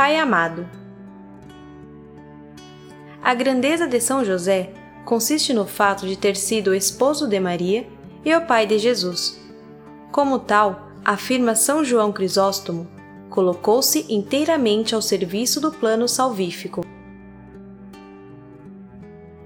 Pai amado. A grandeza de São José consiste no fato de ter sido o esposo de Maria e o pai de Jesus. Como tal, afirma São João Crisóstomo, colocou-se inteiramente ao serviço do plano salvífico.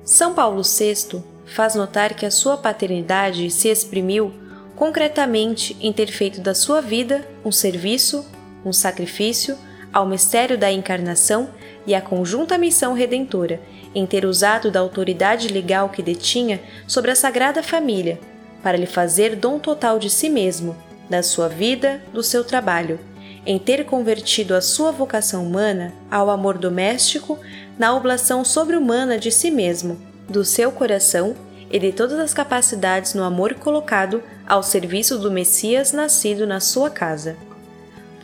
São Paulo VI faz notar que a sua paternidade se exprimiu concretamente em ter feito da sua vida um serviço, um sacrifício ao mistério da encarnação e à conjunta missão redentora, em ter usado da autoridade legal que detinha sobre a Sagrada Família, para lhe fazer dom total de si mesmo, da sua vida, do seu trabalho, em ter convertido a sua vocação humana ao amor doméstico na oblação sobre-humana de si mesmo, do seu coração e de todas as capacidades no amor colocado ao serviço do Messias nascido na sua casa.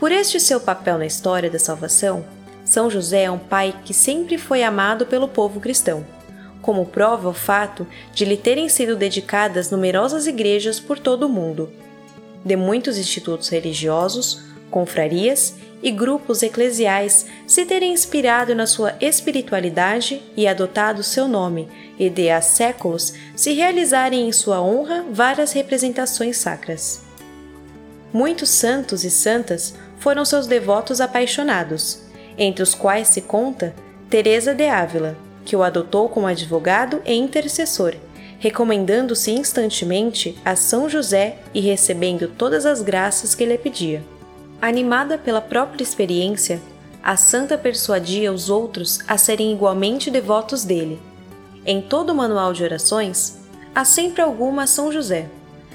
Por este seu papel na história da salvação, São José é um pai que sempre foi amado pelo povo cristão, como prova o fato de lhe terem sido dedicadas numerosas igrejas por todo o mundo. De muitos institutos religiosos, confrarias e grupos eclesiais se terem inspirado na sua espiritualidade e adotado seu nome, e de há séculos se realizarem em sua honra várias representações sacras. Muitos santos e santas foram seus devotos apaixonados, entre os quais se conta Teresa de Ávila, que o adotou como advogado e intercessor, recomendando-se instantemente a São José e recebendo todas as graças que lhe pedia. Animada pela própria experiência, a santa persuadia os outros a serem igualmente devotos dele. Em todo o manual de orações, há sempre alguma a São José.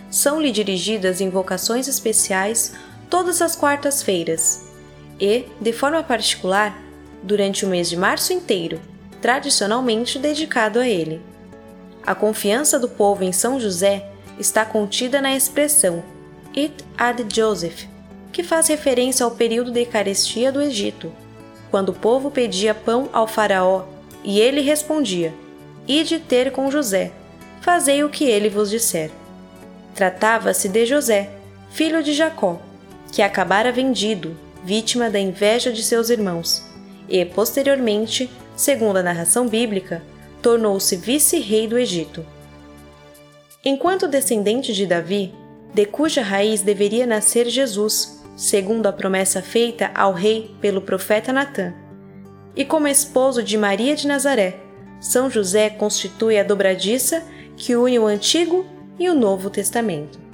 São-lhe dirigidas invocações especiais todas as quartas-feiras e, de forma particular, durante o mês de março inteiro, tradicionalmente dedicado a ele. A confiança do povo em São José está contida na expressão It ad Joseph, que faz referência ao período de carestia do Egito, quando o povo pedia pão ao faraó e ele respondia: Ide ter com José, fazei o que ele vos disser. Tratava-se de José, filho de Jacó, que acabara vendido, vítima da inveja de seus irmãos, e, posteriormente, segundo a narração bíblica, tornou-se vice-rei do Egito. Enquanto descendente de Davi, de cuja raiz deveria nascer Jesus, segundo a promessa feita ao rei pelo profeta Natã. E como esposo de Maria de Nazaré, São José constitui a dobradiça que une o Antigo e o Novo Testamento.